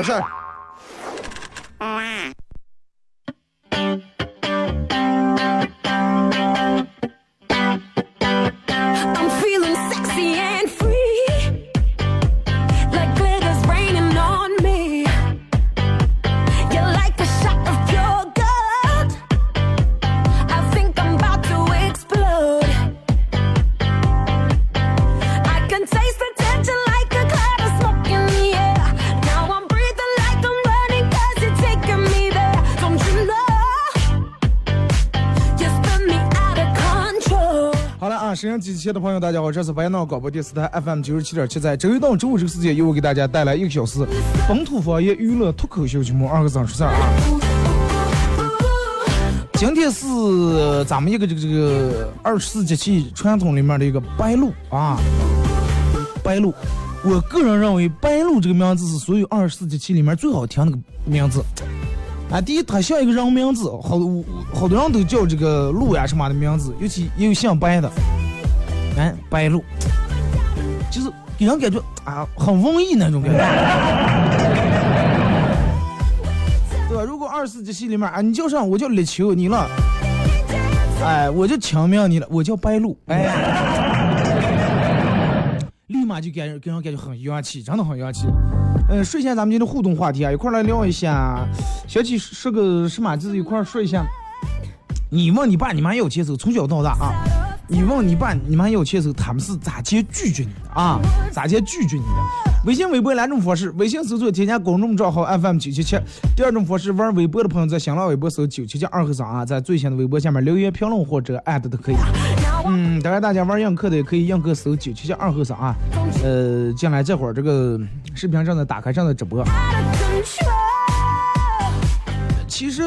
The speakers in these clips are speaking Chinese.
说亲爱的朋友，大家好，这是白闹广播电视台 FM 九十七点七，在周一到周五这个时间，由我给大家带来一个小时本土方言娱乐脱口秀节目《二个 zan 说事儿》啊。今天是咱们一个这个这个二十四节气传统里面的一个白露啊，白露。我个人认为白露这个名字是所有二十四节气里面最好听的个名字。啊，第一，它像一个人名字，好多好多人都叫这个露呀什么的名字，尤其也有姓白的，哎，白鹿，就是给人感觉啊很文艺那种感觉，对吧？如果二十四节气里面啊，你叫上我叫立秋你了，哎，我就强命你了，我叫白鹿，哎，立马就给人给人感觉很洋气，真的很洋气。呃，睡前咱们今天互动话题啊，一块儿来聊一下。小七说个什么？就是一块儿说一下。你问你爸你妈要钱时候，从小到大啊，你问你爸你妈要钱的时候，他们是咋接拒绝你的啊？咋接拒绝你的？微信、微博两种方式：微信搜索添加公众账号 FM 九七七；第二种方式，玩微博的朋友在新浪微博搜九七七二和尚啊，在最新的微博下面留言评论或者艾特都可以。嗯，当然大家玩映客的也可以映客搜九七七二和尚啊。呃，进来这会儿这个视频正在打开，正在直播。其实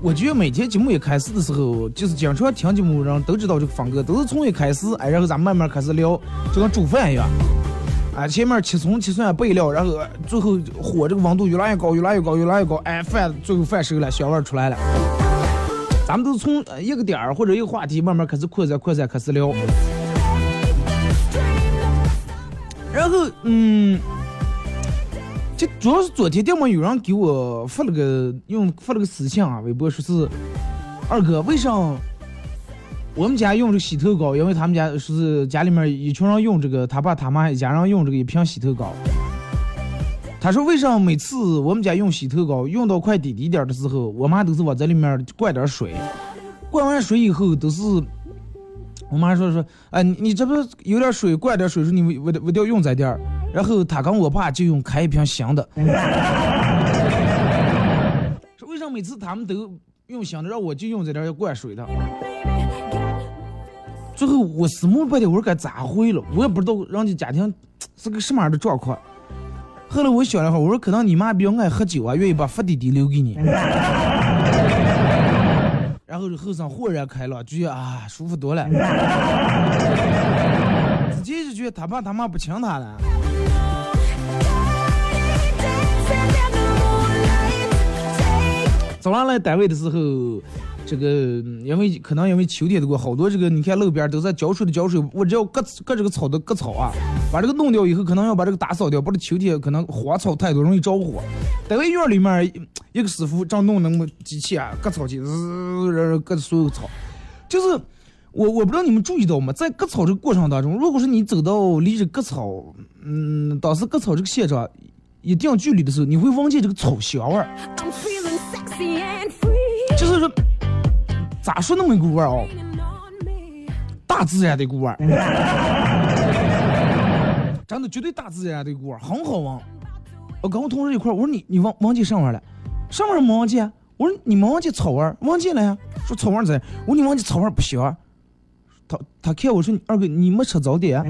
我觉得每天节目一开始的时候，就是经常听节目人都知道这个风格，都是从一开始，哎，然后咱慢慢开始聊，就跟煮饭一样，哎，前面切葱切蒜备料，然后最后火这个温度越来越高，越来越高，越来越高，哎，饭最后饭熟了，香味出来了。咱们都是从一个点儿或者一个话题慢慢开始扩散扩散开始聊，然后嗯。主要是昨天电么有人给我发了个用发了个私信啊，微博说是二哥，为啥我们家用这个洗头膏？因为他们家说是家里面一群人用这个，他爸他妈一家人用这个一瓶洗头膏。他说为啥每次我们家用洗头膏用到快滴滴点的时候，我妈都是往这里面灌点水，灌完水以后都是。我妈说说，哎，你你这不是有点水，灌点水，说你我我我要用在点儿。然后他跟我爸就用开一瓶新的。说为啥每次他们都用新的，让我就用在点儿灌水的？最后我思慕半天，我说该咋回了？我也不知道人家家庭是个什么样的状况。后来我想了会儿，我说可能你妈比较爱喝酒啊，愿意把发滴滴留给你。然后这后生豁然开朗，觉得啊舒服多了。自己就觉得他爸他妈不亲他了。早上来单位的时候，这个因为可能因为秋天的过，好多这个你看路边都在浇水的浇水，我只要割割这个草的割草啊，把这个弄掉以后，可能要把这个打扫掉，不然秋天可能花草太多容易着火。单位院里面一个师傅正弄那么机器啊，割草机，滋，然后割所有草，就是我我不知道你们注意到吗？在割草这个过程当中，如果说你走到离这割草，嗯，当时割草这个现场一定距离的时候，你会闻见这个草香味儿。就是说，咋说那么一股味儿哦.大自然的一股味儿，真的绝对大自然的一股味儿，很好闻。我跟我同事一块儿，我说你你忘忘记上味儿了，上味儿没忘记啊？我说你没忘记草味儿，忘记了呀？说草味儿在，我说你忘记草味儿不香。他他看我说二哥你没吃早点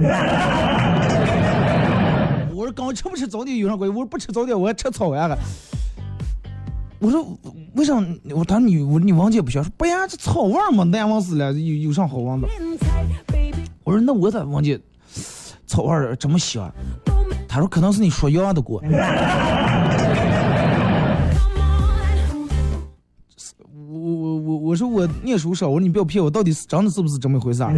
我说刚吃不吃早点有啥关系？我说不吃早点我还吃草呀。我说为啥？我他说你我你王姐不行？说不呀，这草味儿嘛，难忘死了，有有啥好闻的？我说那我咋忘记草味儿这么香？他说可能是你说药的过。我我我我说我念书少，我说你不要骗我，到底是真的是不是这么回事儿？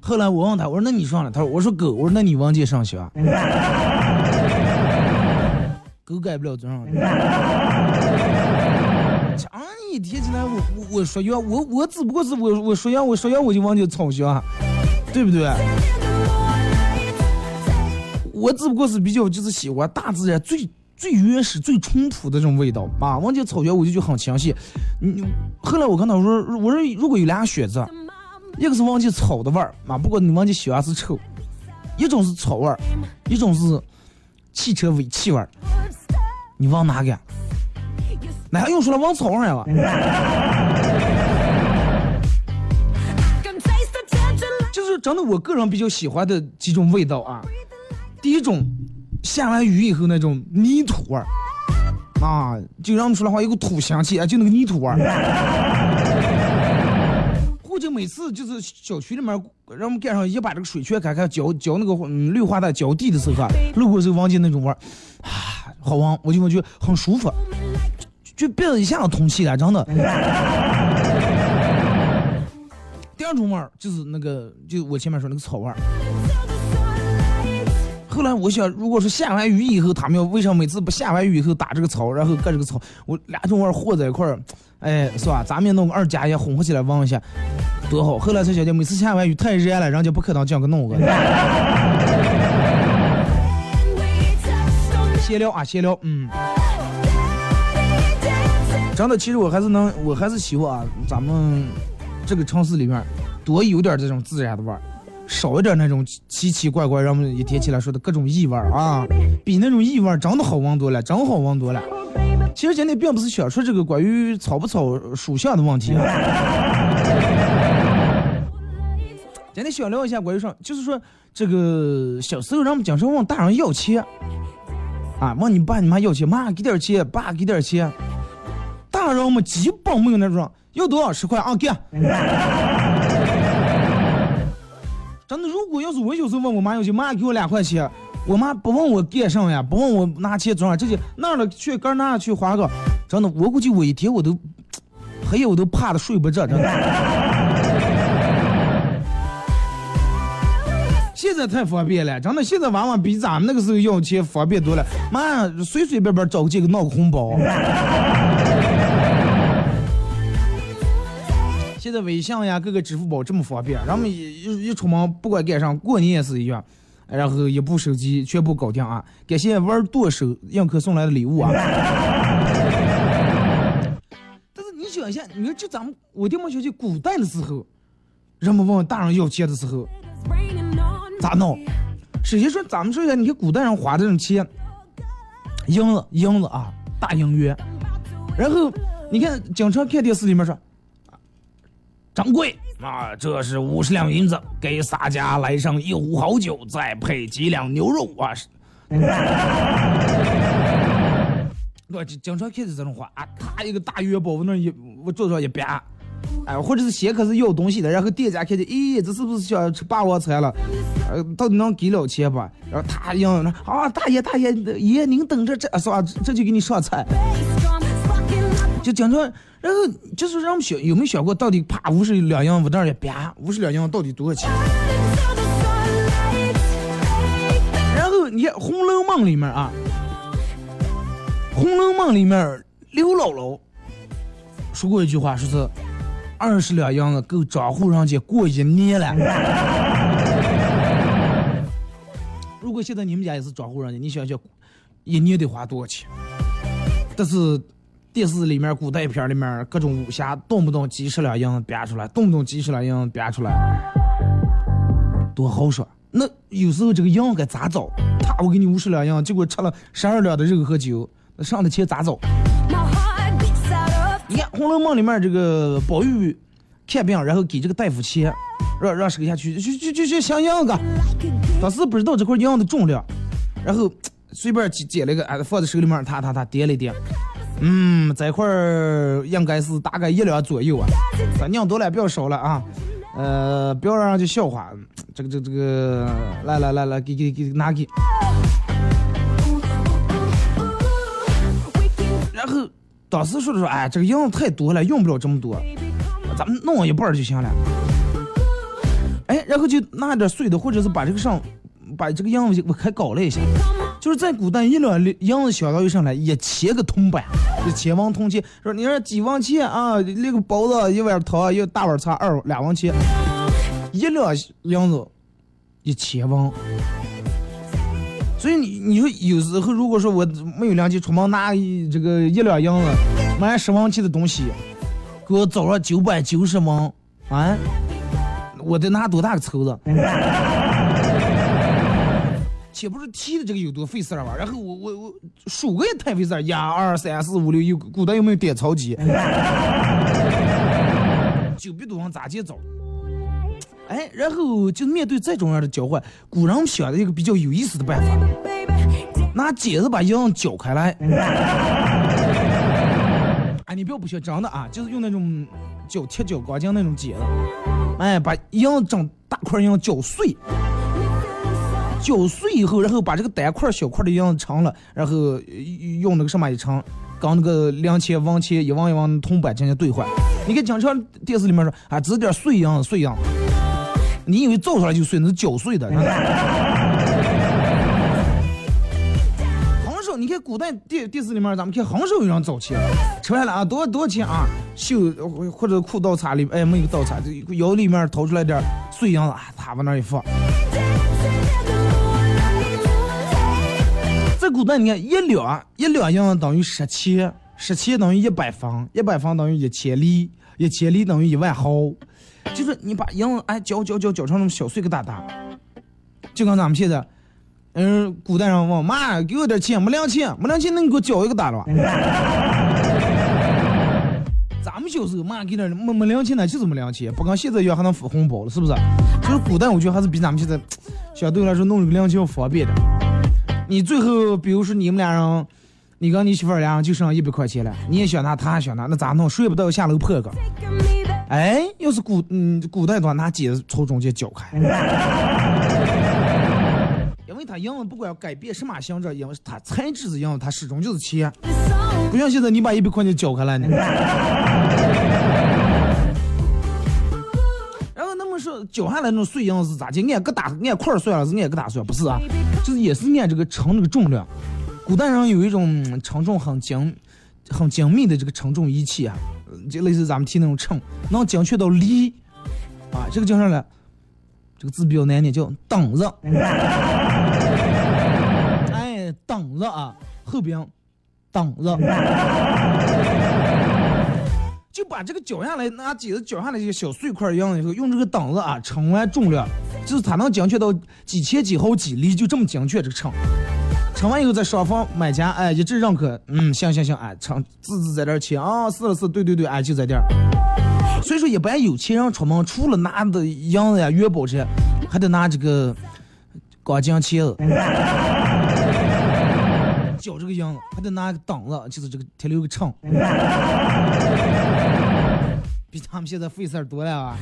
后来我问他，我说那你上了？他说我说哥，我说那你王姐上学？狗改不了多少。强你提起来，我我我说药，我我只不过是我我说药，我说药我就忘记草香，对不对？我只不过是比较就是喜欢大自然最最原始、最淳朴的这种味道啊。忘记草原我就就很清晰。你你后来我看到我说我说如果有俩选择，一个是忘记草的味儿啊，不过你忘记喜欢是臭；一种是草味儿，一种是汽车尾气味儿。你往哪个？那还用说了，往草上呀？就是真的，我个人比较喜欢的几种味道啊。第一种，下完雨以后那种泥土味儿，啊，就让我们说的话有个土香气啊，就那个泥土味儿。或者每次就是小区里面，让我们赶上一把这个水全开开浇浇那个嗯绿化带浇地的时候，路过时候闻见那种味儿，啊，好闻，我就我就很舒服，就鼻子一下子通气了，真的。第二种味儿就是那个，就我前面说那个草味儿。后来我想，如果说下完雨以后，他们要为啥每次不下完雨以后打这个草，然后割这个草，我两种味儿和在一块儿，哎，是吧？咱们也弄个二加一混合起来闻一下，多好。后来才晓得，每次下完雨太热了，人家不可能这样个弄个。闲聊啊，闲聊，嗯。真的，其实我还是能，我还是希望啊，咱们这个城市里面多有点这种自然的味儿。少一点那种奇奇怪怪，让我们一天起来说的各种异味啊，比那种异味真的好闻多了，真好闻多了。其实今天并不是想说这个关于草不草属相的问题啊，今天想聊一下关于啥，就是说这个小时候人们经常问大人要钱，啊，问你爸你妈要钱，妈给点钱，爸给点钱，大人们基本没有那种要多少十块啊给。真的，如果要是我有时候问我妈要钱，妈给我两块钱，我妈不问我干啥呀，不问我拿钱做啥，直接那儿了去搁那儿去花个，真的，我估计我一天我都 黑夜我都怕的睡不着，真的。现在太方便了，真的，现在娃娃比咱们那个时候要钱方便多了，妈随随便便找个借口闹个红包。现在微信呀，各个支付宝这么方便，咱们一一一出门，不管干啥，过年也是一样，然后一部手机全部搞定啊！感谢玩剁手映客送来的礼物啊！但是你想一下，你说就咱们我爹妈小去古代的时候，人们问大人要钱的时候，咋弄？首先说，咱们说一下，你看古代人花这种钱，银子银子啊，大银元，然后你看经常看电视里面说。掌柜啊，这是五十两银子，给洒家来上一壶好酒，再配几两牛肉啊！我经常看见这种话啊，他一个大元宝往那一我桌上一摆，哎，或者是先开始要东西的，然后店家看见，咦，这是不是想吃霸王餐了？呃，到底能给了钱吧？然后他一样，啊，大爷大爷爷，您等着，这是吧？这就给你上菜。就经常，然后就是让我们想有没有想过，到底啪五十两银子那儿一啪五十两银到底多少钱？然后你看《红楼梦》里面啊，《红楼梦》里面刘姥姥说过一句话，说是二十两银子够张户人家过一年了。如果现在你们家也是张户人家，你想想一年得花多少钱？但是。电视里面、古代片里面各种武侠，动不动几十两银子编出来，动不动几十两银子编出来，多豪爽！那有时候这个银该咋找？他我给你五十两银，结果吃了十二两的肉和酒，那上的钱咋找？你看《红楼梦》里面这个宝玉看病，然后给这个大夫钱，让让收下去，就就就就想样个。当时不知道这块羊的重量，然后随便捡捡了一个，哎，放在手里面，他他他掂了掂，嗯，这块应该是大概一两左右啊，咱量多了不要少了啊，呃，不要让人家笑话，这个这个这个，来来来来，给给给拿给，然后当时说的说，哎，这个样子太多了，用不了这么多，咱们弄一半就行了。哎，然后就拿点碎的，或者是把这个上，把这个样子我还搞了一下。就是在古代，一两样子相当于上来一切个铜板，一千王铜钱。说你说几王钱啊？那个包子一碗汤，一大碗茶二两王钱，一两样子一千王。所以你你说有时候如果说我没有良心，出门拿这个一两银子买十王钱的东西，给我找了九百九十王啊！我得拿多大个抽子？且不是提的这个有多费事儿吧？然后我我我数个也太费事儿，一二三四五六，有古代有没有点钞机？九百多万咋接找？哎，然后就面对这种样的交换，古人想了一个比较有意思的办法，拿剪子把羊绞开来。哎，你不要不学，真的啊，就是用那种绞铁绞钢筋那种剪子，哎，把羊整大块羊绞碎。绞碎以后，然后把这个单块小块的羊盛了，然后用那个什么一盛，跟那个两钱、王钱一王一王铜板进行兑换。你看经常电视里面说啊，只点碎羊碎羊，你以为造出来就碎，那是绞碎的。横手，你看古代电电视里面，咱们看横手有人造钱，吃完了啊，多多少钱啊？袖或者裤倒插里，哎，没有倒插，就腰里面掏出来点碎银子啊，他往那儿一放。在古代，你看一两一两银等于十钱，十钱等于一百分，一百分等于一千里，一千里等于一万毫。就是你把银哎搅搅搅搅成那种小碎疙瘩瘩，就跟咱们现在，嗯，古代人问妈给我点钱，没两钱，没两钱，那你给我搅一个大了。咱们小时候妈给点没没两钱呢，就是没两钱，不跟现在一样还能发红包了，是不是？就是古代我觉得还是比咱们现在相对来说弄一个两钱要方便的。你最后，比如说你们俩人，你跟你媳妇儿俩人就剩一百块钱了，你也想拿，他也想拿，那咋弄？睡不到下楼破个。哎，要是古嗯古代的话，拿剪子从中间绞开，因为它银子不管改变什么形状，因为它材质是一样，它始终就是钱，不像现在你把一百块钱绞开了呢。然后那么说绞下来那种碎银子是咋的？按个大按块儿算了，是按个大算，不是啊？就是也是按这个称这个重量。古代人有一种嗯称重很精、很精密的这个称重仪器啊，呃就类似咱们提那种秤，能精确到厘啊。这个叫啥来？这个字比较难念，叫等子。哎，等子啊，后边等子。就把这个绞下来，拿剪子绞下来这些小碎块一样以后，用这个等子啊称完重量，就是它能精确到几千几毫几厘，就这么精确这个秤。称完以后，在双方买家哎一致认可，嗯，行行行，哎，称字字在这儿签啊，是了是，对对对，哎就在这儿。所以说，一般有钱人出门，除了拿的银子呀、元宝这些，还得拿这个钢筋钳子。绞这个银子，还得拿个档子，就是这个铁溜个秤，比他们现在费事儿多了啊！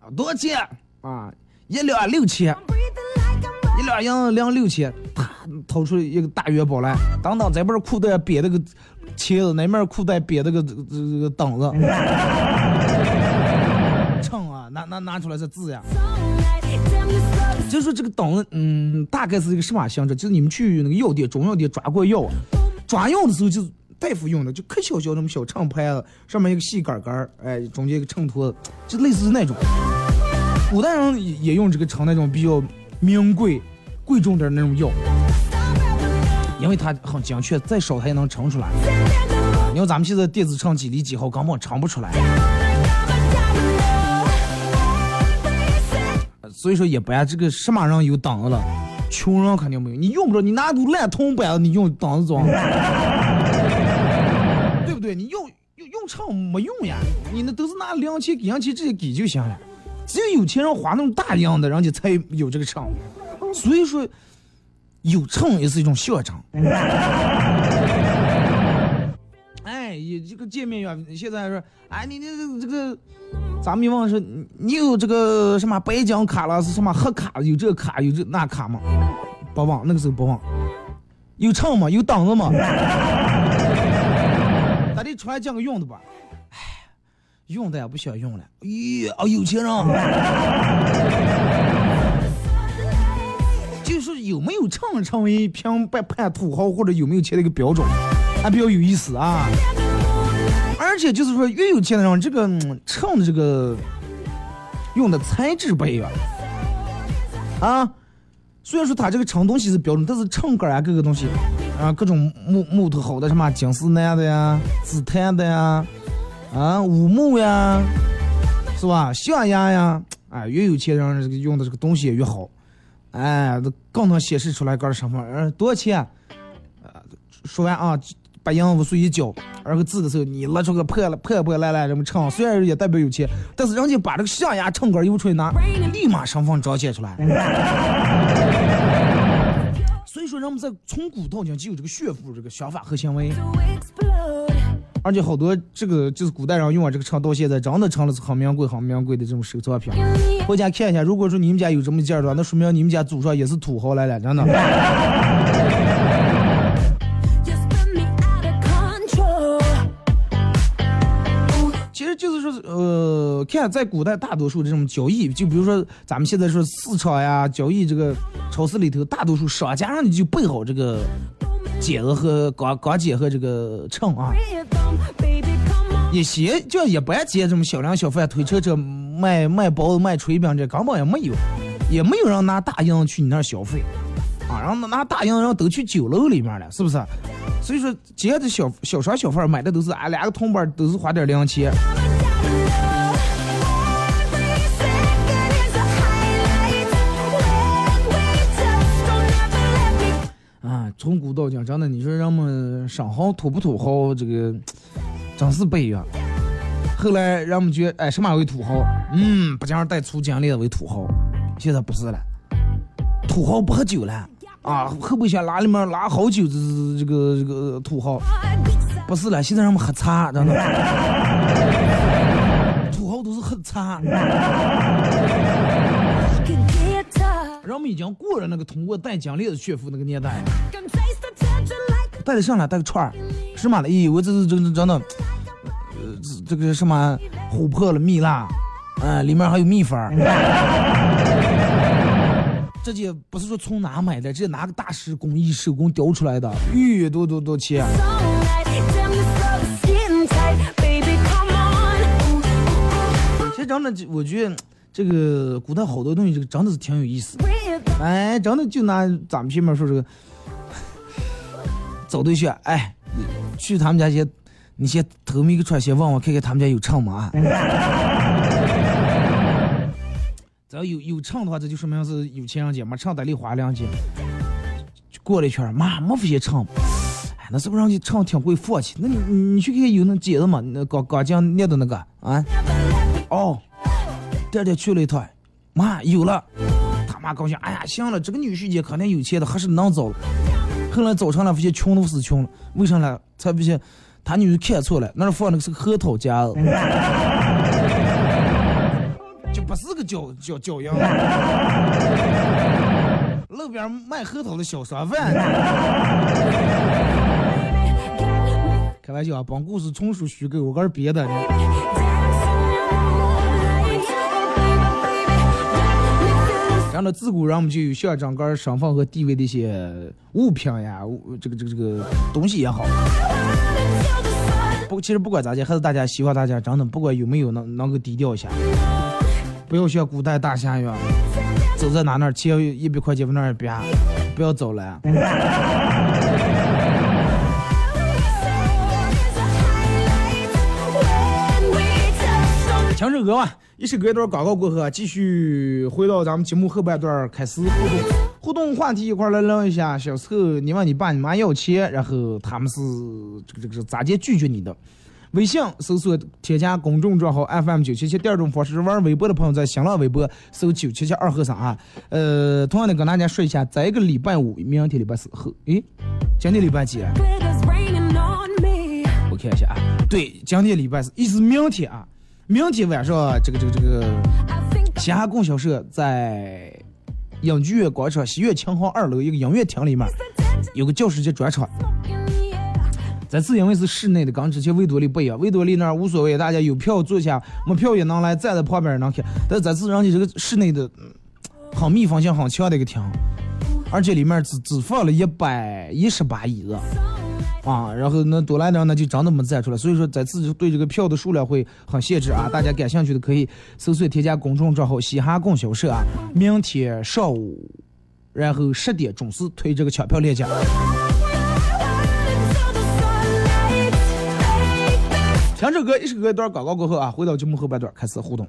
啊多少钱啊？一两六千，一两银子两六千，啪掏出一个大元宝来，当当这边裤带别那个钳子，那面裤带别那个这个这个档子，秤啊，拿拿拿出来这字呀。就说这个档子，嗯，大概是一个什么性质？就是你们去那个药店、中药店抓过药，抓药的时候就是大夫用的，就可小小那么小秤盘子，上面一个细杆杆，哎，中间一个秤砣，就类似那种。古代人也用这个秤那种比较名贵、贵重点那种药，因为它很精确，再少它也能称出来。你要咱们现在电子秤几厘几毫，根本称不出来。所以说一般这个什么人有档子了，穷人肯定没有。你用不着，你拿个烂铜板，你用档子装，对不对？你用用用秤没用呀，你那都是拿零钱给人钱直接给就行了。只有有钱人花那种大洋的，人家才有这个秤。所以说，有秤也是一种象征。哎，也这个见面呀，现在说，哎，你你这个这个，咱们一问说，你你有这个什么白奖卡了，是什么黑卡，有这个卡有这那卡吗？不忘，那个时候不忘。有秤吗？有档子吗？咱得出来讲个用的吧。用的也不想用了。咦，哦，有钱人。就是有没有秤成为评判判土豪或者有没有钱的一个标准，还比较有意思啊。而且就是说，越有钱的人，这个嗯秤的这个用的材质不一样啊。虽然说它这个称东西是标准，但是秤杆啊，各个东西啊，各种木木头好的，什么金丝楠的呀、紫檀的呀、啊乌木呀，是吧？象牙呀，哎，越有钱人这个用的这个东西也越好，哎，这更能显示出来个人身份。嗯，多少钱？呃，说完啊，把银五岁一交，而个字的时候，你拿出个破破破烂烂这么唱，虽然也代表有钱，但是人家把这个象牙唱歌儿邮出来拿，立马身份彰显出来。所以说，人们在从古到今就有这个炫富这个想法和行为，而且好多这个就是古代人用啊这个秤，到现在真的成了很名贵、很名贵的这种收藏品。回家看一下，如果说你们家有这么件儿的话，那说明你们家祖上也是土豪来了，真的。就是说，呃，看在古代大多数这种交易，就比如说咱们现在说市场呀、交易这个超市里头，大多数商家让你就备好这个剪子和钢钢剪和这个秤啊。Rhythm, baby, come on. 一些就一般接这种小两小贩推车车卖卖包子卖炊饼这根本也没有，也没有人拿大洋去你那儿消费，啊，然后拿大洋然后都去酒楼里面了，是不是？所以说，接的小小商小贩买的都是俺两个铜板都是花点零钱，从古到今，真的，你说人们生豪土不土豪，这个真是不一样。后来人们觉得，哎，什么为土豪？嗯，不讲带粗金链为土豪。现在不是了，土豪不喝酒了啊，后备箱拉里面拉好酒，这这个这个土豪不是了，现在人们喝茶，真的。土豪都是喝茶，人们已经过了那个通过带金链子炫富那个年代带的上来带个串儿，是吗？咦，我这是真真的，呃，这这个什么琥珀了蜜蜡，啊、里面还有蜜粉儿。这些不是说从哪买的，这拿个大师工艺手工雕出来的，玉，多多多钱？sunlight. Damn, you so skin tight. Baby, come on. 其实真的，我觉得这个古代好多东西，这个真的是挺有意思.哎，真的就拿咱们前面说这个找对象，哎，去他们家先，你先头没个出来，先问问看看他们家有秤吗？只要有有秤的话，这就说明是有钱人家，没秤得里花两斤。过了一圈，妈没发现秤，哎，那是不是人家秤挺贵，放弃？那你你你去看看有那剪子吗？那钢钢匠捏的那个啊？哦，第二天去了一趟，妈有了。他妈高兴，哎呀，行了，这个女婿家肯定有钱的，还是能找了。后来早上了，发现穷都是穷了，为啥呢？才发现他女儿看错了，那儿放的是个核桃夹子，就不是个脚脚脚印。路边卖核桃的小商贩，开玩笑啊，本故事纯属虚构，我个是编的。Baby, 然后呢，自古人们就有象征个身份和地位的一些物品呀，这个这个这个东西也好。不，其实不管咋讲，还是大家希望大家真的不管有没有能能够低调一下，不要像古代大侠一样，走在哪哪儿钱一百块钱往那儿一别，不要走了。听首歌吧，一首歌一段广告过后啊，继续回到咱们节目后半段儿开始互动，互动话题一块儿来聊一下。小时候你问你爸你妈要钱，然后他们是这个这个是咋接拒绝你的？微信搜索添加公众账号 FM 九七七。第二种方式是玩微博的朋友在新浪微博搜九七七二和尚啊。呃，同样的跟大家说一下，在一个礼拜五，明天礼拜四后，诶，今天礼拜几啊.我看一下啊，对，今天礼拜四，意思是明天啊，明天晚上这个这个这个 I think 嘻哈供销社在影剧院广场西苑琴行二楼一个音乐厅里面有个教师节专场。in the air. 这次因为是室内的，跟之前维多利不一样，维多利那儿无所谓，大家有票坐下，没票也能来，站在旁边也能看。但这次人家这个室内的，很密封性很强的一个厅，而且里面只只放了一百一十把椅子。啊，然后那多来点儿呢就真的没站出来，所以说在自己对这个票的数量会很限制啊。大家感兴趣的可以搜索添加公众账号“嘻哈供销社”啊，明天上午，然后十点准时推这个抢票链接。Until the sunlight fades. 听首歌，一首歌一段广告过后啊，回到节目后半段开始互动。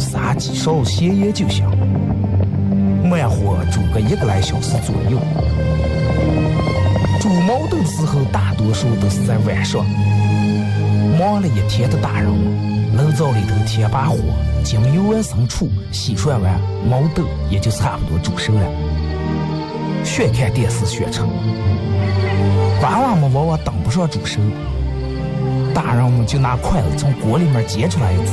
撒几勺咸盐就行。慢火煮个一个来小时左右。煮毛豆的时候，大多数都是在晚上。忙了一天的大人们，炉灶里头添把火，将油完生醋洗涮完，毛豆也就差不多煮熟了。学看电视学吃。娃娃们往往当不上煮熟，大人们就拿筷子从锅里面夹出来一只，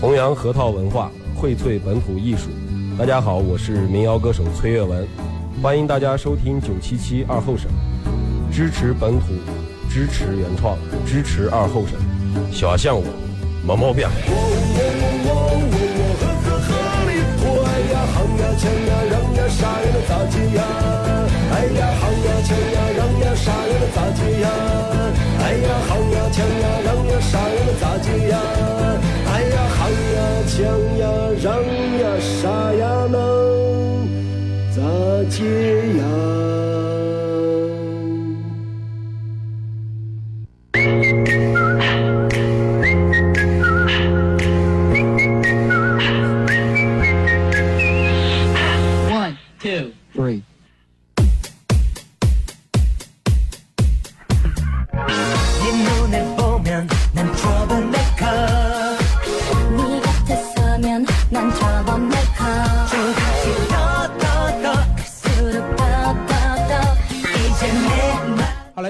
弘扬核桃文化，荟萃本土艺术。大家好，我是民谣歌手崔月文，欢迎大家收听九七七二后生，支持本土，支持原创，支持二后生。小象我，没毛病。让呀，啥呀能咋接呀？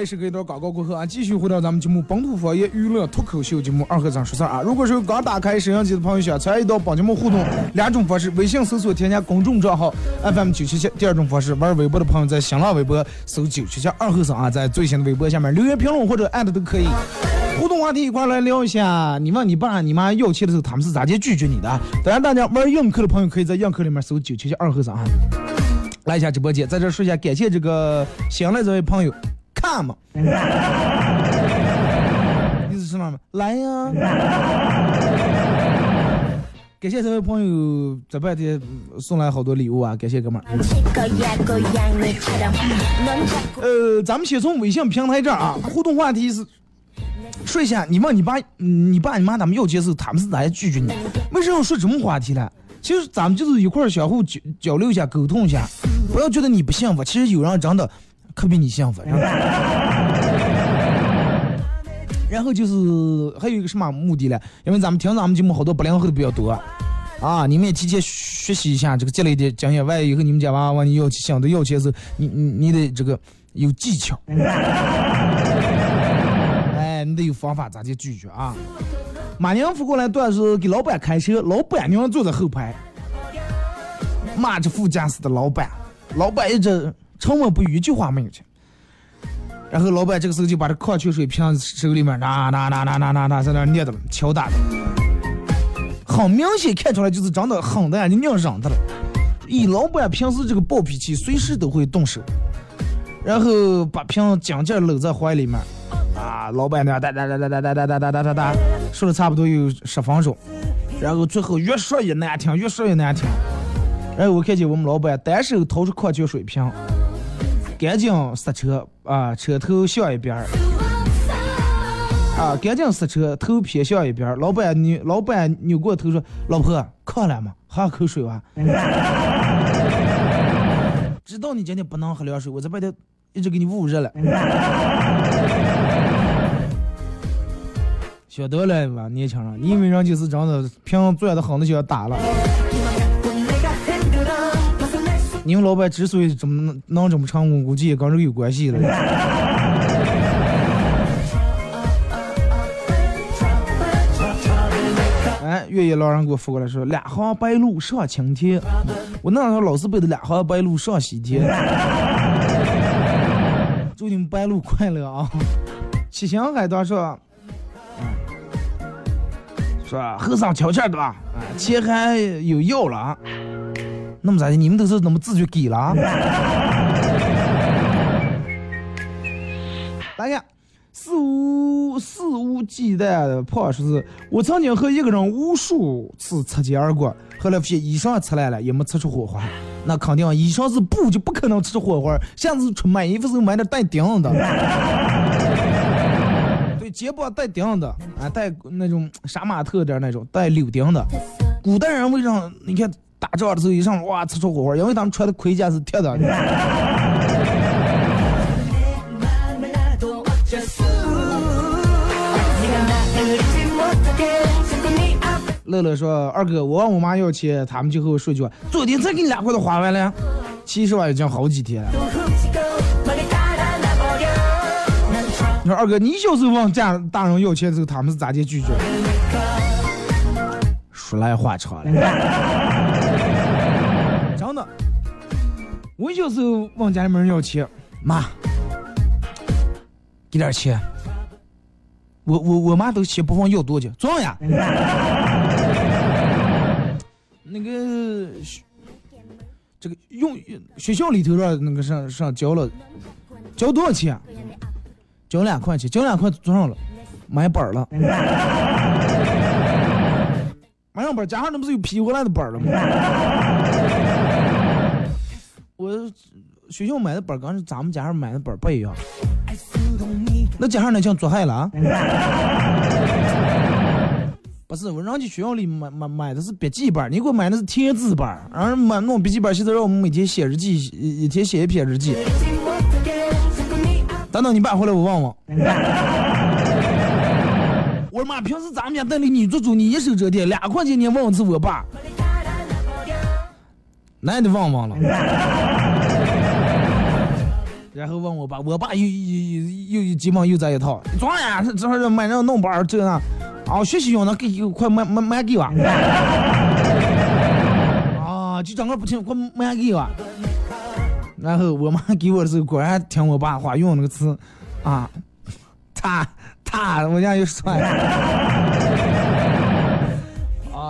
맘好嘞，是隔一段广告过后啊，继续回到咱们节目本土方言娱乐脱口秀节目二和尚说事啊。如果说刚打开摄像机的朋友，想参与到帮节目互动，两种方式：微信搜索添加公众账号 FM 九七七；第二种方式，玩微博的朋友在新浪微博搜九七七二和尚啊，在最新的微博下面留言评论或者艾特都可以。互动话题一块来聊一下，你问你爸你妈要钱的时候，他们是咋接拒绝你的啊？当然，大家玩映客的朋友可以在映客里面搜九七七二和尚啊。来一下直播间，在这说一下，感谢这个新来这位朋友，看嘛。你是什么？来呀。感谢这位朋友在外地送来好多礼物啊感谢哥们儿。呃咱们先从微信平台这儿啊互动话题是说一下你问你爸你爸你妈他们要接受他们是咋样拒绝你。为什么要说什么话题呢？其实咱们就是一块儿相互交交流一下沟通一下。不要觉得你不幸福其实有人真的可比你幸福。然后就是还有一个什么目的呢？因为咱们听咱们节目好多八零后的比较多，啊，你们也提前学习一下这个积累的经验，万一以后你们家娃娃问你要钱，想着要钱时候，你你你得这个有技巧，哎，你得有方法咋去拒绝啊。马娘夫过来段是给老板开车，老板娘坐在后排，骂着副驾驶的老板，老板一直沉默不语，一句话没有讲。然后老板这个时候就把这矿泉水瓶手里面拿拿拿拿拿拿拿在那捏的了，敲打的，很明显看出来就是长得狠的呀，就硬嚷的了。以老板平时这个暴脾气，随时都会动手，然后把瓶紧紧搂在怀里面，啊，老板娘哒哒哒哒哒哒哒哒哒哒哒哒，说了差不多有十分钟，然后最后越说越难听，越说越难听。然后我看见我们老板单手掏出矿泉水瓶，赶紧刹车啊，车头向一边儿啊，赶紧刹车，头偏向一边儿。老板扭，老板扭过头说：“老婆，渴了吗？喝口水吧。”知道你今天不能喝凉水，我在外头一直给你捂热了。晓得了吧，年轻人，你以为人就是真的凭攥的狠的就要打了？你们老板之所以这么能能这么成功，估计也跟这个有关系了。哎，月夜老人给我发过来说，两行白鹭上青天。我那时候老是背的两行白鹭上西天。祝你们白鹭快乐啊！七星海棠说，是吧？和尚悄悄的啊，钱还有要了啊。那么咋的？你们都是那么自觉给了啊？大家肆无肆无忌惮的胖说是，我曾经和一个人无数次擦肩而过，后来发现衣裳擦烂了也没擦出火花，那肯定衣裳是布就不可能擦出火花，下次出买衣服时候买点带钉的。对，肩膀带钉的，啊，带那种杀马特点那种带柳钉的。古代人为啥你看打仗的时候一上哇擦出火花？因为他们穿的盔甲是铁的。乐乐说：“二哥，我问我妈要钱，他们就和我说句话：昨天才给你两块都花完了。其实我已经好几天了。你说二哥，你小时候问家大人要钱的时候，他们是咋地拒绝？说来话长了。我小时候问家里面要钱，妈，给点钱。我我我妈都先不问要多少，装呀。那个这个用学校里头让那个上上交了，交多少钱？交两块钱，交两块多少了？买本了。买上本，加上那不是有批回来的本了吗？我学校买的本儿跟咱们家上买的本儿不一样。那家上那像做海了？不是，我人家学校里买买买的是笔记本，你给我买的是贴纸本，然后买那种笔记本，现在让我们每天写日记，一一天写一篇日记。等等，你爸回来我问问。我说妈，平时咱们家店里你做主，你一手遮天，两块钱你问问是我爸，那也得问问了。然后问我爸，我爸又又又又急忙又在一套，装呀，这这买那弄板这那，啊，学习用的给快买买买给我，啊，就整个不听，快买给我。然后我妈给我的时候，果然听我爸话用那个词，啊，他他，我家又说，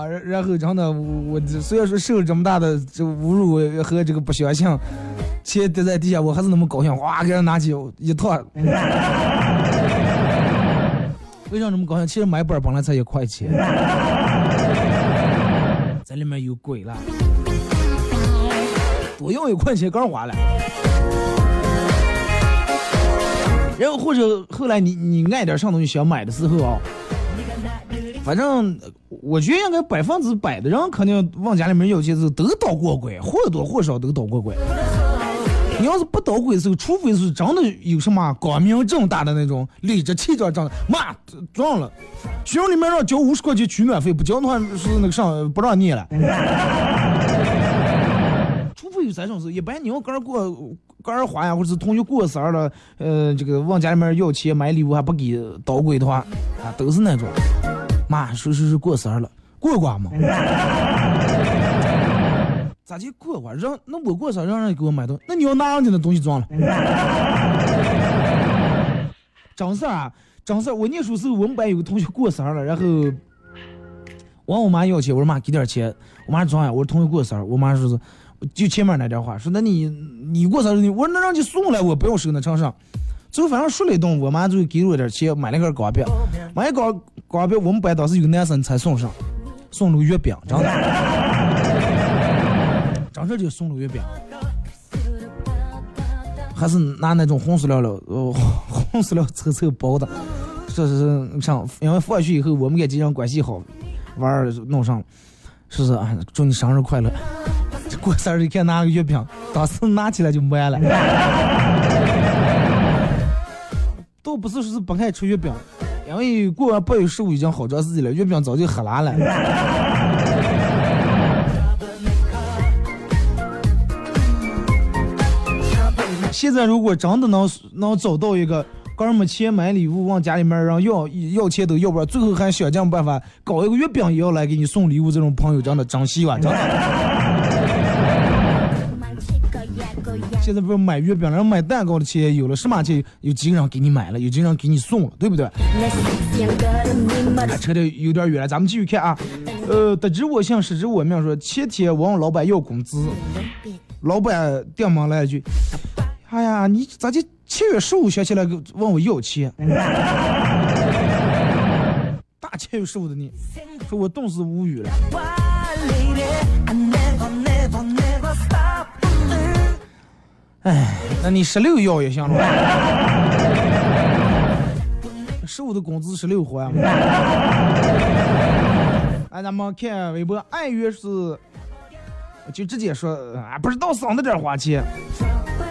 啊，然然后真的，我我虽然说受这么大的这侮辱和这个不相信。钱跌在地下，我还是那么高兴，哇，给人拿起一套。为啥那么高兴？其实买本本来才一块钱，在里面有鬼了，多用一块钱刚花了。然后或者后来你你爱点啥东西想买的时候啊，反正我觉得应该百分之百的人肯定往家里面要钱时候都捣过鬼，或多或少都捣过鬼。你要是不捣鬼的时候，除非是真的有什么光明正大的那种理直气壮，真的妈撞了，学校里面让交五十块钱取暖费，不交的话是那个上不让念了。除非有这种事，一般你要个人过个人花呀，或者是同学过生日了，呃，这个往家里面要钱买礼物还不给捣鬼的话，啊，都是那种，妈说说是过生日了，过过嘛。咋就过过？让那我过生日让人给我买东西，那你要拿人家的东西装了。真事儿啊，真事儿。我念书时候，我们班有个同学过生日了，然后问我妈要钱，我说妈给点钱。我妈装呀，我说同学过生日，我妈说是就前面那点话，说那你你过生日，我说那让你送来，我不要收那成上。最后反正说了一顿，我妈就给了我点钱，买了根钢笔，买一根钢笔，我们班当时有个男生才送上，送了个月饼，真的。当时就送了月饼，还是拿那种红塑料的，呃，红塑料凑凑包的，说是像，因为放学以后我们跟几人关系好，玩儿弄上，说是啊，祝你生日快乐。过生日一看拿个月饼，当时拿起来就没了。倒不是说是不爱吃月饼，因为过完八月十五已经好长时间了，月饼早就喝烂了。现在如果真的能能找到一个哥儿没钱买礼物，往家里面让要要钱都要不了，最后还想尽办法搞一个月饼也要来给你送礼物，这种朋友真的珍惜吧，真的。现在不是买月饼了，然后买蛋糕的钱有了，什么钱有几个人给你买了，有几个人给你送了，对不对？哎，扯的有点远了，咱们继续看啊。呃，得知我姓，失之我命，说前天我问老板要工资，老板顶门来一句：“哎呀，你咋就七月十五想起来给问我要钱？大七月十五的你，说我顿时无语了。哎，那你十六要也行了。十五的工资十六还。哎，咱们看微博，爱月是，就直接说啊，不知道省着点花钱，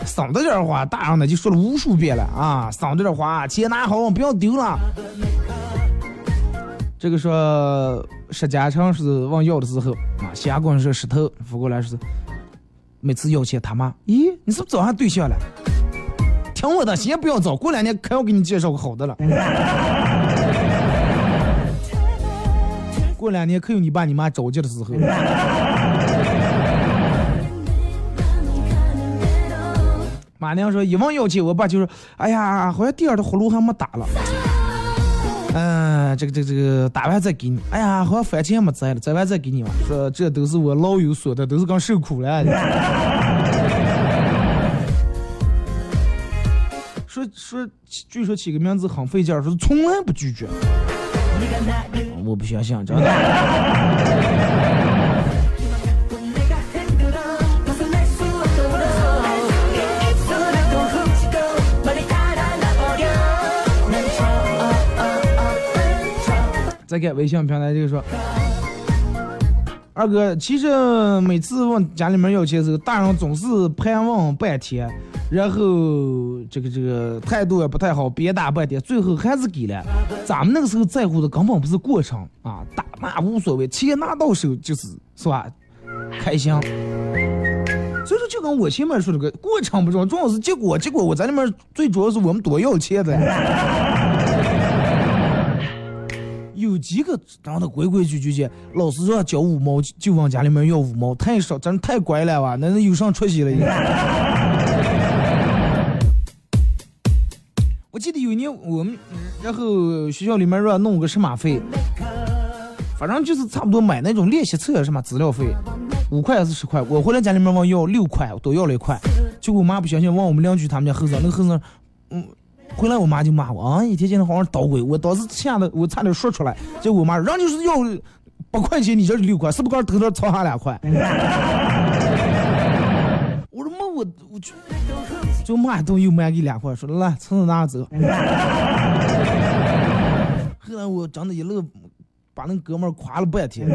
省着点花，大人呢就说了无数遍了啊，省着点花，钱拿好，不要丢了。这个说石家昌是问要的时候啊，下关是石头，扶过来是。每次要钱，他妈，咦，你是不是找上对象了？听我的，先不要找，过两年可要给你介绍个好的了。过两年可有你爸你妈着急的时候。马娘说一问要钱，我爸就说，哎呀，好像第二的葫芦还没打了。这个这个这个打完再给你。哎呀，好像饭钱没摘了，摘完再给你嘛。说这都是我老有所得，都是刚受苦了。说说，据说起个名字很费劲，说从来不拒绝。我不相信，真的。再看微信平台，就说，二哥，其实每次问家里面要钱的时候，大人总是盘问半天，然后这个这个态度也不太好，憋打半天，最后还是给了。咱们那个时候在乎的根本不是过程啊，打骂无所谓，钱拿到手就是是吧？开心。所以说，就跟我前面说的个过程不重要，重要是结果。结果我在里面最主要是我们多要钱的。有几个长得规规矩矩的，老师说交五毛就往家里面要五毛，太少，真太乖了哇！那那有上出息了。我记得有一年我们，然后学校里面让弄个什么费，反正就是差不多买那种练习册什么资料费，五块还是十块，我回来家里面问要六块，多要了一块，结果我妈不相信，问我们邻居他们家后生，那个后生，嗯。回来我妈就骂我啊，一天天的好像捣鬼，我当时吓得我差点说出来。结果我妈人就是要八块钱，你这是六块，是不是刚偷偷藏下两块？我说妈，我我就就骂都又卖给两块，说来趁着拿走。后来我真的一路把那哥们夸了半天。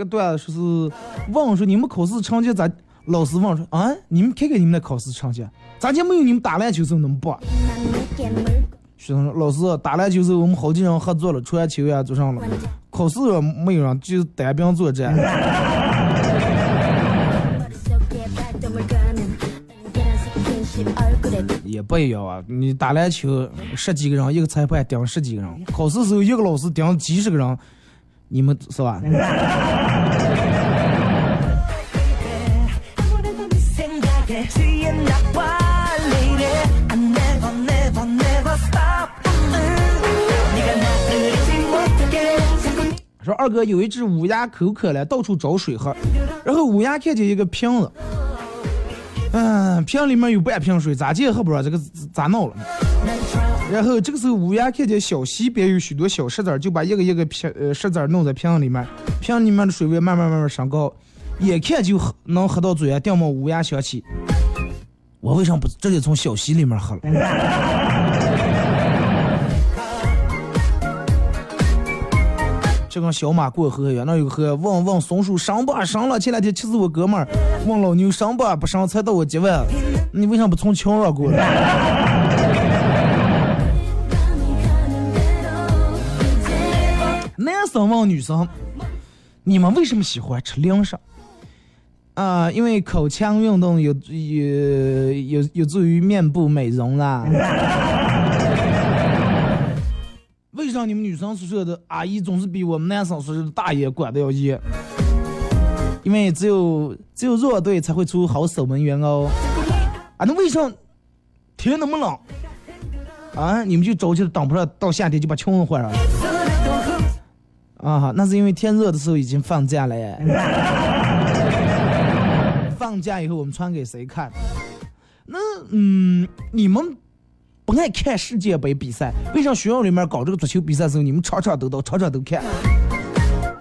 个段子说是问说你们考试成绩咋？老师问说啊，你们看看你们的考试成绩，咋就没有你们打篮球时候那么棒？学生说老师打篮球时候我们好几人合作了，传球呀做上了，考试没有人，就单兵作战。也不一样啊！你打篮球十几个人，一个裁判顶十几个人；考试时候一个老师顶几十个人。你们是吧？说二哥有一只乌鸦口渴了，到处找水喝，然后乌鸦看见一个瓶子，嗯，瓶里面有半瓶水，咋接喝不着，这个咋闹了？然后这个时候乌鸦看见小溪边有许多小石子儿，就把一个一个瓶呃石子儿弄在瓶里面，瓶里面的水位慢慢慢慢升高，眼看就喝能喝到嘴啊，掉毛乌鸦想起，我为啥不直接从小溪里面喝了？就跟小马过河一样，那有个河问问松鼠上不上了？前两天气死我哥们儿，问老牛上不不上才到我结尾，你为啥不从桥上过来？生问女生，你们为什么喜欢吃零食？啊、因为口腔运动有有有有助于面部美容啦。为啥你们女生宿舍的阿姨总是比我们男生宿舍的大爷管得要严？因为只有只有弱队才会出好守门员哦。啊，那为啥天那么冷啊？你们就着急的挡不上，到夏天就把裙子换上了。啊，那是因为天热的时候已经放假了耶。放假以后我们穿给谁看？那嗯，你们不爱看世界杯比赛，为啥学校里面搞这个足球比赛的时候，你们场场都到，场场都看？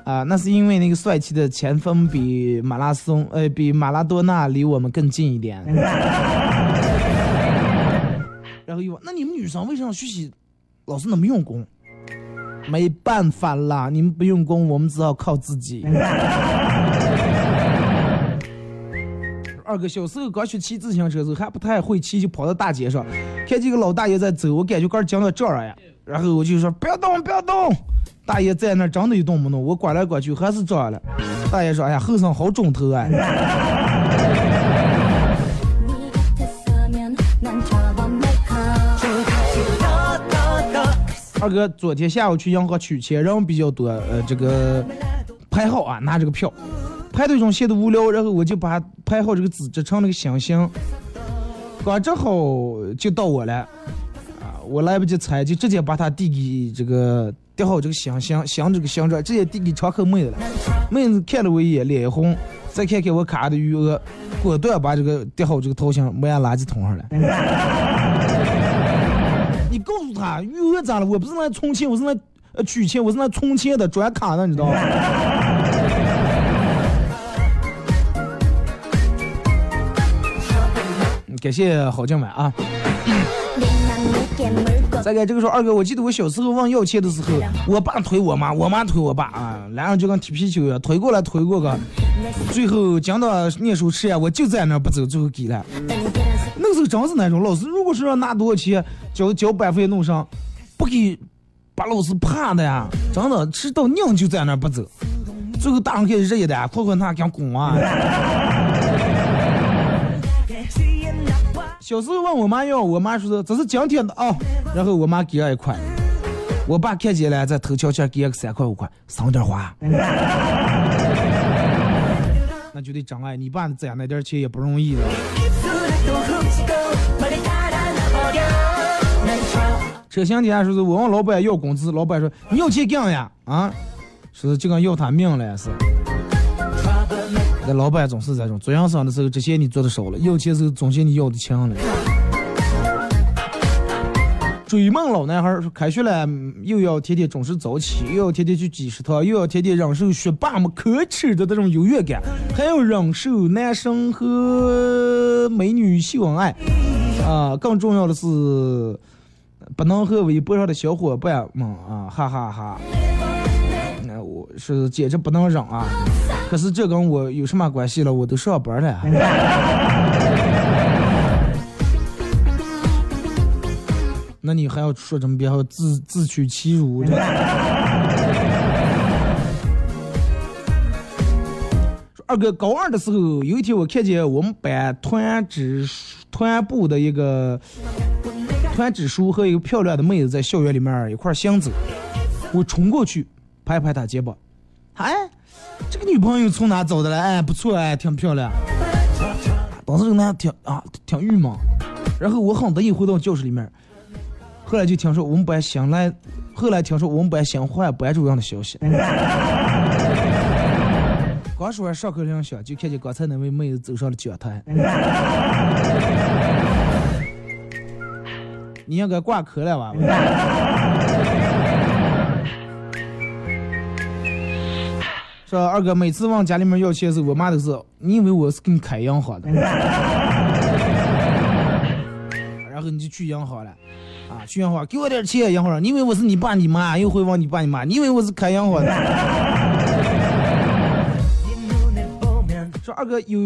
啊，那是因为那个帅气的前锋比马拉松，呃，比马拉多纳离我们更近一点。然后又问，那你们女生为什么学习老是那么用功？没办法啦，你们不用功，我们只好靠自己。二哥小时候刚学骑自行车的时候还不太会骑，就跑到大街上，看见个老大爷在走，我感觉杆儿僵到这儿了呀，然后我就说不要动，不要动。大爷在那儿真的一动不动，我拐来拐去还是这样了。大爷说：“哎呀，后生好重头哎。二哥昨天下午去银行取钱，人比较多，呃，这个排号啊，拿这个票，排队中闲得无聊，然后我就把排号这个纸折成了个星星，刚正好就到我了，啊，我来不及猜，就直接把它递给这个叠好这个星星，镶这个镶着，直接递给窗口妹子了。妹子看了我一眼，脸红，再看看我卡的余额，果断把这个叠好这个头像埋垃圾桶上了。你告诉他余额咋了？我不是来充钱，我是来呃取钱，我是来充钱的转卡的，你知道吗？感谢郝静晚啊！再给这个说二哥，我记得我小时候问要钱的时候，我爸推我妈，我妈推我爸啊，然后就跟踢皮球一样，推过来推过个，最后讲到念书迟延，我就在那不走，最后给了。那个时候真是那种老师，如果是要拿多少钱交交班费弄上，不给，把老师怕的呀，真的迟到娘就在那不走，最后大人开始热的，快快拿讲滚啊！小时候问我妈要，我妈说这是今天的啊，然后我妈给了一块，我爸看见了在头瞧瞧给了个三块五块，省点花。那就得真爱，你爸攒那点钱也不容易的。车厢底下说是我问老板要工资，老板说你要钱干呀啊，说是就跟要他命了是。那老板总是这种，做营生的时候这些你做的少了，要钱时候总嫌你要的强了。追梦老男孩说开学了，又要天天准时早起，又要天天去挤食堂，又要天天忍受学霸们可耻的这种优越感，还要忍受男生和美女秀恩爱，啊，更重要的是不能和微博上的小伙伴们啊，哈哈哈那我是简直不能忍啊！可是这跟我有什么关系了？我都上班了。那你还要说这么别，还要自自取其辱？这二哥高二的时候，有一天我看见我们班团支团部的一个团支书和一个漂亮的妹子在校园里面一块儿行走，我冲过去拍拍她肩膀，哎，这个女朋友从哪找的来？哎，不错，哎，挺漂亮。当时这个挺啊挺郁闷，然后我很得意回到教室里面，后来就听说我们班新来，后来听说我们班新换班主任的消息。刚说完上课铃响，就看见刚才那位妹子走上了讲台。你应该挂科了吧？说二哥每次往家里面要钱的时候，我妈都是，你以为我是给你开银行的？然后你就去银行了，啊，去银行给我点钱，银行说你以为我是你爸你妈？又会往你爸你妈，你以为我是开银行的？说二哥有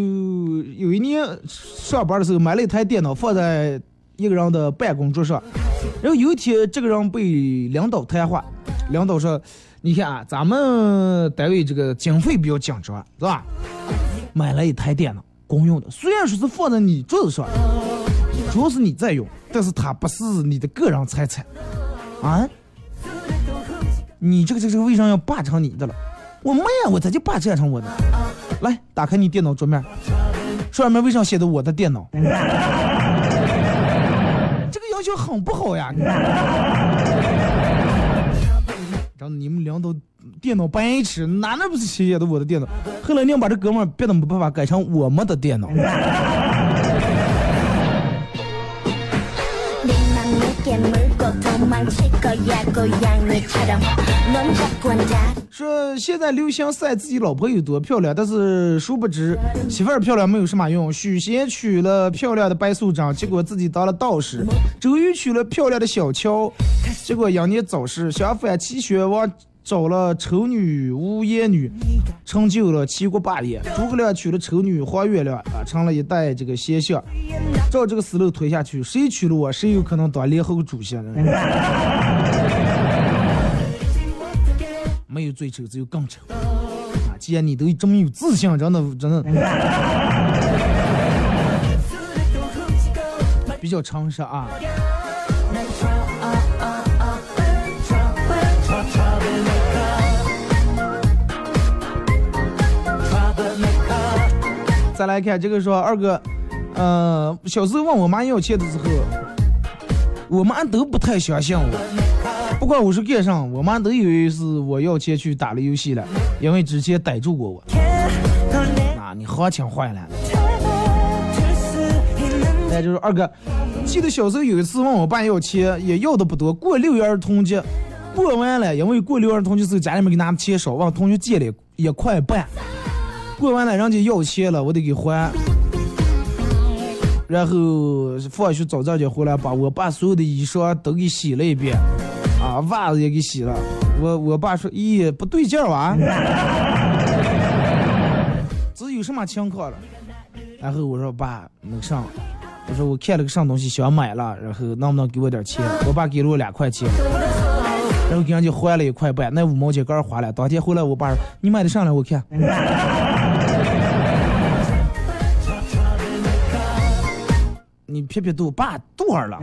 有一年上班的时候买了一台电脑放在一个人的办公桌上，然后有一天这个人被领导谈话，领导说：“你看啊，咱们单位这个经费比较紧张，是吧？买了一台电脑公用的，虽然说是放在你桌子上，主要是你在用，但是它不是你的个人财产，啊？你这个这个这个为啥要霸成你的了？我没呀，我咋就霸占成我的？来，打开你电脑桌面，上面为啥写的我的电脑？很不好呀！让你们领导电脑白痴，哪那不是写的我的电脑？后来你要把这哥们儿别的没办法改成我们的电脑。说现在流行晒自己老婆有多漂亮，但是殊不知媳妇儿漂亮没有什么用。许仙娶了漂亮的白素贞，结果自己当了道士；周瑜娶了漂亮的小乔，结果英年早逝。相反，齐宣王找了丑女无颜女，成就了齐国霸业；诸葛亮娶了丑女黄月亮，啊，成了一代这个贤相。照这个思路推下去，谁娶了我，谁有可能当联合国主席呢？没有最丑，只有更丑。啊，既然你都这么有自信，真的真的比较诚实啊。再来看这个说二哥，呃，小时候问我妈要钱的时候，我妈都不太相信我。不管我是干啥，我妈都以为是我要钱去打了游戏了，因为之前逮住过我。那你行情坏了。那就是二哥，记得小时候有一次问我爸要钱，也要的不多，过六一儿童节，过完了，因为过六一儿童节时候家里面给拿的钱少，往同学借了一块半，过完了人家要钱了，我得给还。然后放学早早就回来，把我爸所有的衣裳都给洗了一遍，啊，袜子也给洗了。我我爸说：“咦，不对劲儿哇，这有什么情况了？”然后我说：“爸，那个啥，我说我看了个啥东西想买了，然后能不能给我点钱？”我爸给了我两块钱，然后给人家还了一块半，那五毛钱刚花了。当天回来，我爸说：“你买的啥了？我看。” 撇撇肚，爸肚儿了？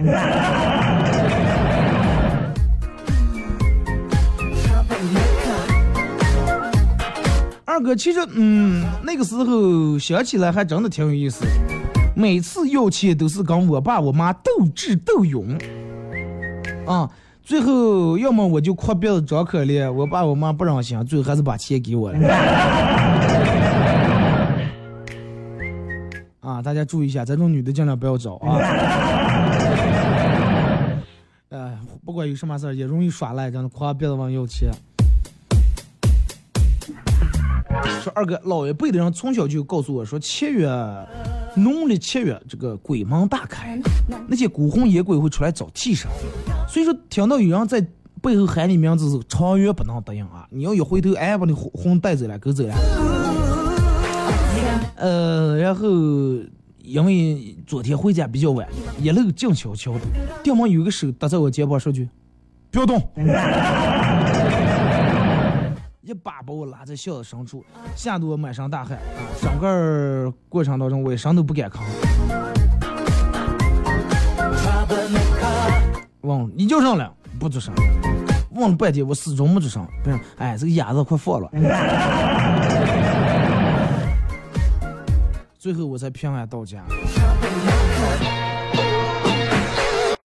二哥，其实嗯，那个时候想起来还真的挺有意思。每次要钱都是跟我爸我妈斗智斗勇，啊，最后要么我就哭鼻子装可怜，我爸我妈不让心，最后还是把钱给我了。大家注意一下，这种女的尽量不要找啊。呃，不管有什么事儿，也容易耍赖，真的夸别的往要钱。说二哥，老一辈的人从小就告诉我说，七月农历七月这个鬼门大开，那些孤魂野鬼会出来找替身。所以说，听到有人在背后喊你名字，是长远不能答应啊！你要一回头，哎，把你魂魂带走了，狗走了。呃，然后因为昨天回家比较晚，一路静悄悄的，电门有个手搭在我肩膀说句：“不要动。”一把把我拉在巷子深处，吓得我满身大汗啊！整个过程当中，我一声都不敢吭。忘了你叫上了，不吱声。问了半天，我始终没吱声。不是，哎，这个鸭子快放了。最后我才平安到家。